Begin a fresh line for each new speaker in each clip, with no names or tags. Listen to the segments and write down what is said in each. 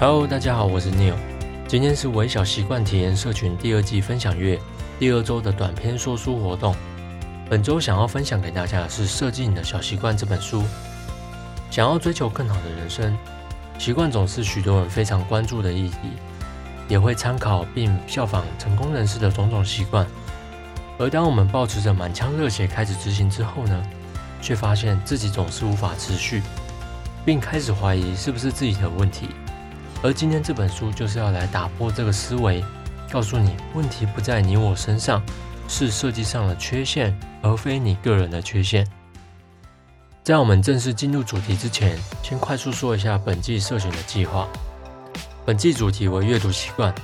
Hello，大家好，我是 Neil。今天是微小习惯体验社群第二季分享月第二周的短篇说书活动。本周想要分享给大家的是《设计你的小习惯》这本书。想要追求更好的人生，习惯总是许多人非常关注的议题，也会参考并效仿成功人士的种种习惯。而当我们保持着满腔热血开始执行之后呢，却发现自己总是无法持续，并开始怀疑是不是自己的问题。而今天这本书就是要来打破这个思维，告诉你问题不在你我身上，是设计上的缺陷，而非你个人的缺陷。在我们正式进入主题之前，先快速说一下本季社群的计划。本季主题为阅读习惯，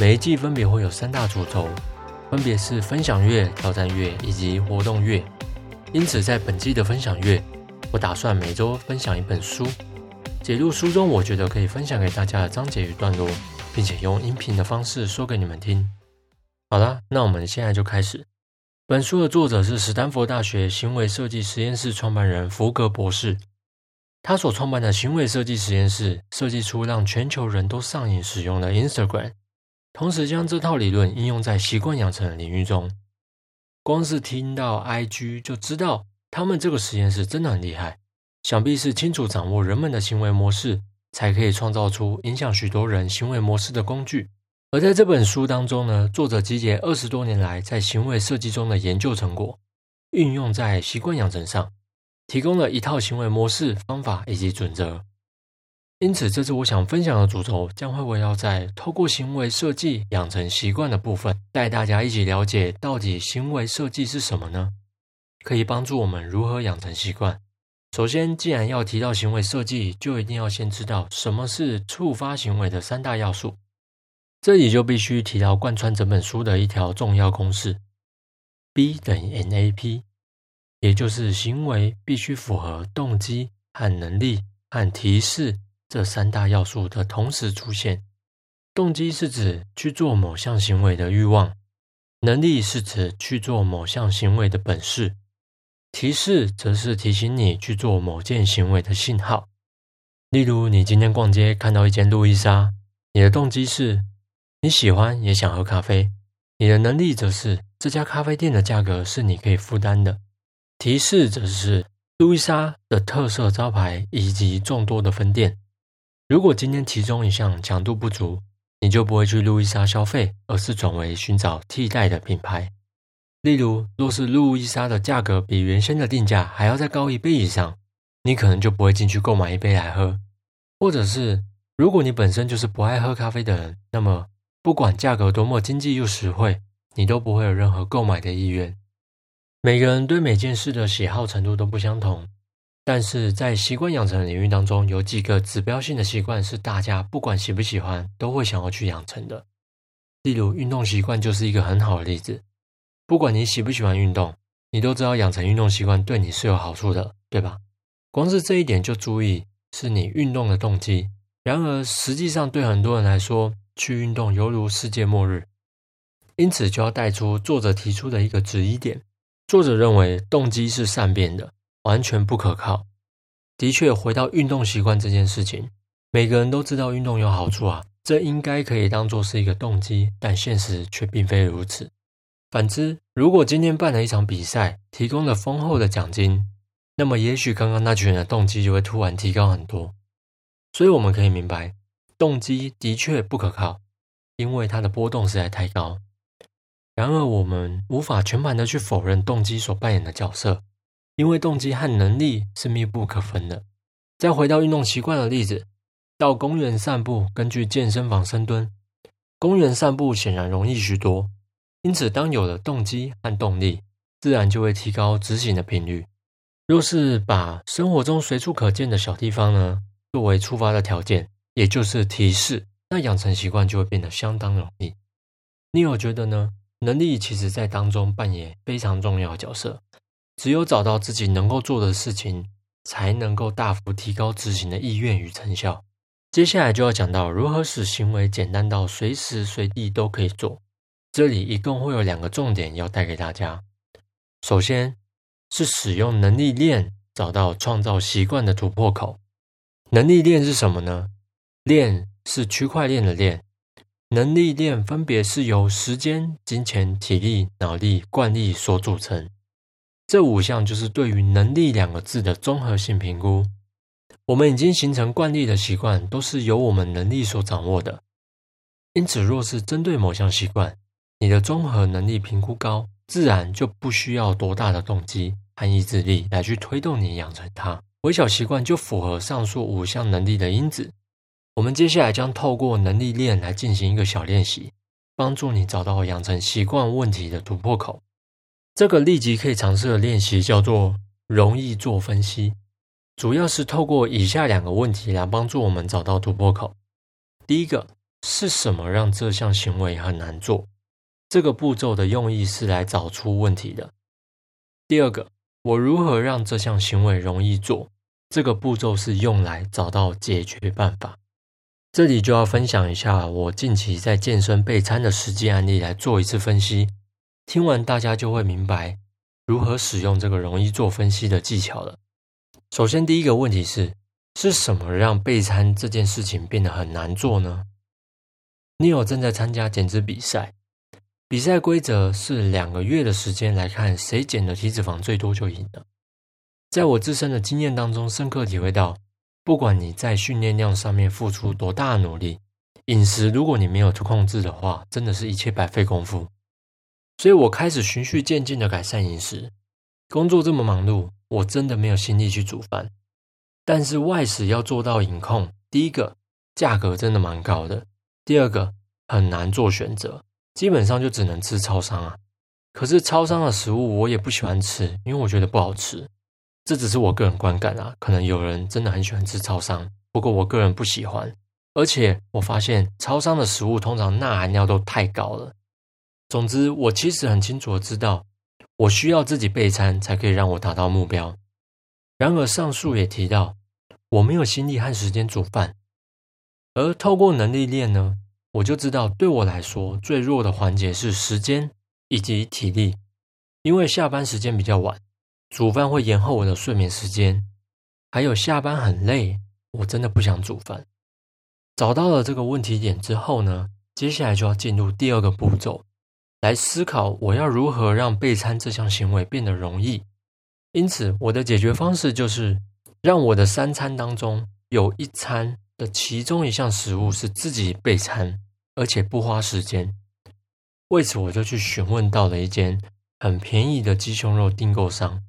每一季分别会有三大主轴，分别是分享月、挑战月以及活动月。因此，在本季的分享月，我打算每周分享一本书。解读书中，我觉得可以分享给大家的章节与段落，并且用音频的方式说给你们听。好了，那我们现在就开始。本书的作者是史丹佛大学行为设计实验室创办人福格博士。他所创办的行为设计实验室设计出让全球人都上瘾使用的 Instagram，同时将这套理论应用在习惯养成的领域中。光是听到 IG 就知道，他们这个实验室真的很厉害。想必是清楚掌握人们的行为模式，才可以创造出影响许多人行为模式的工具。而在这本书当中呢，作者集结二十多年来在行为设计中的研究成果，运用在习惯养成上，提供了一套行为模式、方法以及准则。因此，这次我想分享的主轴将会围绕在透过行为设计养成习惯的部分，带大家一起了解到底行为设计是什么呢？可以帮助我们如何养成习惯。首先，既然要提到行为设计，就一定要先知道什么是触发行为的三大要素。这里就必须提到贯穿整本书的一条重要公式：B 等于 NAP，也就是行为必须符合动机和能力和提示这三大要素的同时出现。动机是指去做某项行为的欲望，能力是指去做某项行为的本事。提示则是提醒你去做某件行为的信号。例如，你今天逛街看到一间路易莎，你的动机是你喜欢也想喝咖啡，你的能力则是这家咖啡店的价格是你可以负担的。提示则是路易莎的特色招牌以及众多的分店。如果今天其中一项强度不足，你就不会去路易莎消费，而是转为寻找替代的品牌。例如，若是路易莎的价格比原先的定价还要再高一倍以上，你可能就不会进去购买一杯来喝。或者是，如果你本身就是不爱喝咖啡的人，那么不管价格多么经济又实惠，你都不会有任何购买的意愿。每个人对每件事的喜好程度都不相同，但是在习惯养成领域当中，有几个指标性的习惯是大家不管喜不喜欢都会想要去养成的。例如，运动习惯就是一个很好的例子。不管你喜不喜欢运动，你都知道养成运动习惯对你是有好处的，对吧？光是这一点就足以是你运动的动机。然而，实际上对很多人来说，去运动犹如世界末日。因此，就要带出作者提出的一个质疑点：作者认为动机是善变的，完全不可靠。的确，回到运动习惯这件事情，每个人都知道运动有好处啊，这应该可以当做是一个动机，但现实却并非如此。反之，如果今天办了一场比赛，提供了丰厚的奖金，那么也许刚刚那群人的动机就会突然提高很多。所以我们可以明白，动机的确不可靠，因为它的波动实在太高。然而，我们无法全盘的去否认动机所扮演的角色，因为动机和能力是密不可分的。再回到运动习惯的例子，到公园散步，根据健身房深蹲，公园散步显然容易许多。因此，当有了动机和动力，自然就会提高执行的频率。若是把生活中随处可见的小地方呢作为触发的条件，也就是提示，那养成习惯就会变得相当容易。你有觉得呢？能力其实在当中扮演非常重要的角色。只有找到自己能够做的事情，才能够大幅提高执行的意愿与成效。接下来就要讲到如何使行为简单到随时随地都可以做。这里一共会有两个重点要带给大家。首先是使用能力链找到创造习惯的突破口。能力链是什么呢？链是区块链的链。能力链分别是由时间、金钱、体力、脑力、惯例所组成。这五项就是对于“能力”两个字的综合性评估。我们已经形成惯例的习惯，都是由我们能力所掌握的。因此，若是针对某项习惯，你的综合能力评估高，自然就不需要多大的动机和意志力来去推动你养成它。微小习惯就符合上述五项能力的因子。我们接下来将透过能力链来进行一个小练习，帮助你找到养成习惯问题的突破口。这个立即可以尝试的练习叫做“容易做分析”，主要是透过以下两个问题来帮助我们找到突破口。第一个是什么让这项行为很难做？这个步骤的用意是来找出问题的。第二个，我如何让这项行为容易做？这个步骤是用来找到解决办法。这里就要分享一下我近期在健身备餐的实际案例来做一次分析。听完大家就会明白如何使用这个容易做分析的技巧了。首先，第一个问题是：是什么让备餐这件事情变得很难做呢？你有正在参加减脂比赛，比赛规则是两个月的时间来看谁减的体脂肪最多就赢了。在我自身的经验当中，深刻体会到，不管你在训练量上面付出多大努力，饮食如果你没有控制的话，真的是一切白费功夫。所以我开始循序渐进的改善饮食。工作这么忙碌，我真的没有心力去煮饭。但是外食要做到饮控，第一个价格真的蛮高的，第二个很难做选择，基本上就只能吃超商啊。可是超商的食物我也不喜欢吃，因为我觉得不好吃。这只是我个人观感啊，可能有人真的很喜欢吃超商，不过我个人不喜欢。而且我发现超商的食物通常钠含量都太高了。总之，我其实很清楚的知道，我需要自己备餐才可以让我达到目标。然而，上述也提到，我没有心力和时间煮饭。而透过能力链呢，我就知道，对我来说最弱的环节是时间以及体力，因为下班时间比较晚，煮饭会延后我的睡眠时间，还有下班很累，我真的不想煮饭。找到了这个问题点之后呢，接下来就要进入第二个步骤。来思考我要如何让备餐这项行为变得容易。因此，我的解决方式就是让我的三餐当中有一餐的其中一项食物是自己备餐，而且不花时间。为此，我就去询问到了一间很便宜的鸡胸肉订购商，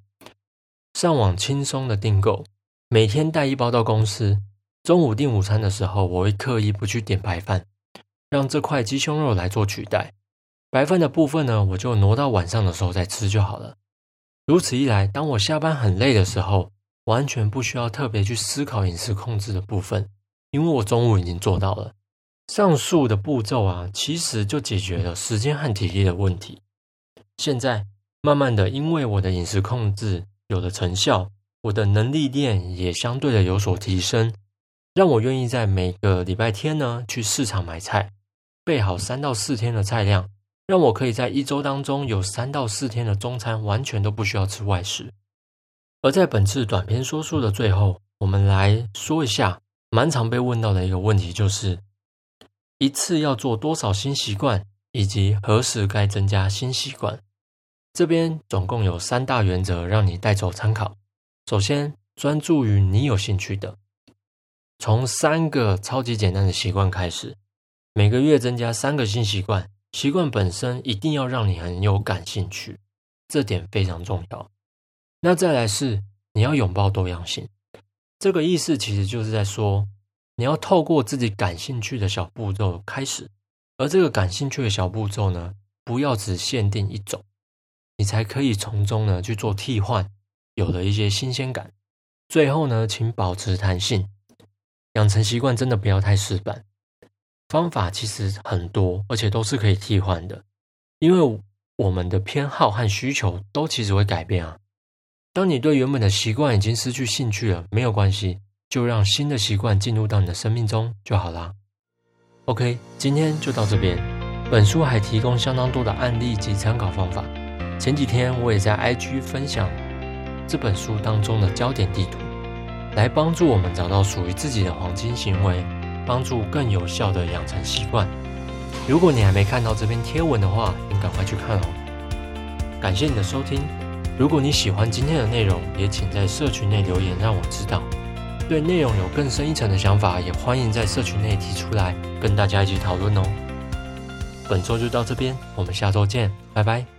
上网轻松的订购，每天带一包到公司。中午订午餐的时候，我会刻意不去点白饭，让这块鸡胸肉来做取代。白饭的部分呢，我就挪到晚上的时候再吃就好了。如此一来，当我下班很累的时候，完全不需要特别去思考饮食控制的部分，因为我中午已经做到了。上述的步骤啊，其实就解决了时间和体力的问题。现在慢慢的，因为我的饮食控制有了成效，我的能力链也相对的有所提升，让我愿意在每个礼拜天呢去市场买菜，备好三到四天的菜量。让我可以在一周当中有三到四天的中餐完全都不需要吃外食。而在本次短篇说书的最后，我们来说一下蛮常被问到的一个问题，就是一次要做多少新习惯，以及何时该增加新习惯。这边总共有三大原则让你带走参考。首先，专注于你有兴趣的，从三个超级简单的习惯开始，每个月增加三个新习惯。习惯本身一定要让你很有感兴趣，这点非常重要。那再来是你要拥抱多样性，这个意思其实就是在说，你要透过自己感兴趣的小步骤开始，而这个感兴趣的小步骤呢，不要只限定一种，你才可以从中呢去做替换，有了一些新鲜感。最后呢，请保持弹性，养成习惯真的不要太死板。方法其实很多，而且都是可以替换的，因为我们的偏好和需求都其实会改变啊。当你对原本的习惯已经失去兴趣了，没有关系，就让新的习惯进入到你的生命中就好啦。OK，今天就到这边。本书还提供相当多的案例及参考方法。前几天我也在 IG 分享这本书当中的焦点地图，来帮助我们找到属于自己的黄金行为，帮助更有效的养成习惯。如果你还没看到这篇贴文的话，你赶快去看哦。感谢你的收听。如果你喜欢今天的内容，也请在社群内留言让我知道。对内容有更深一层的想法，也欢迎在社群内提出来，跟大家一起讨论哦。本周就到这边，我们下周见，拜拜。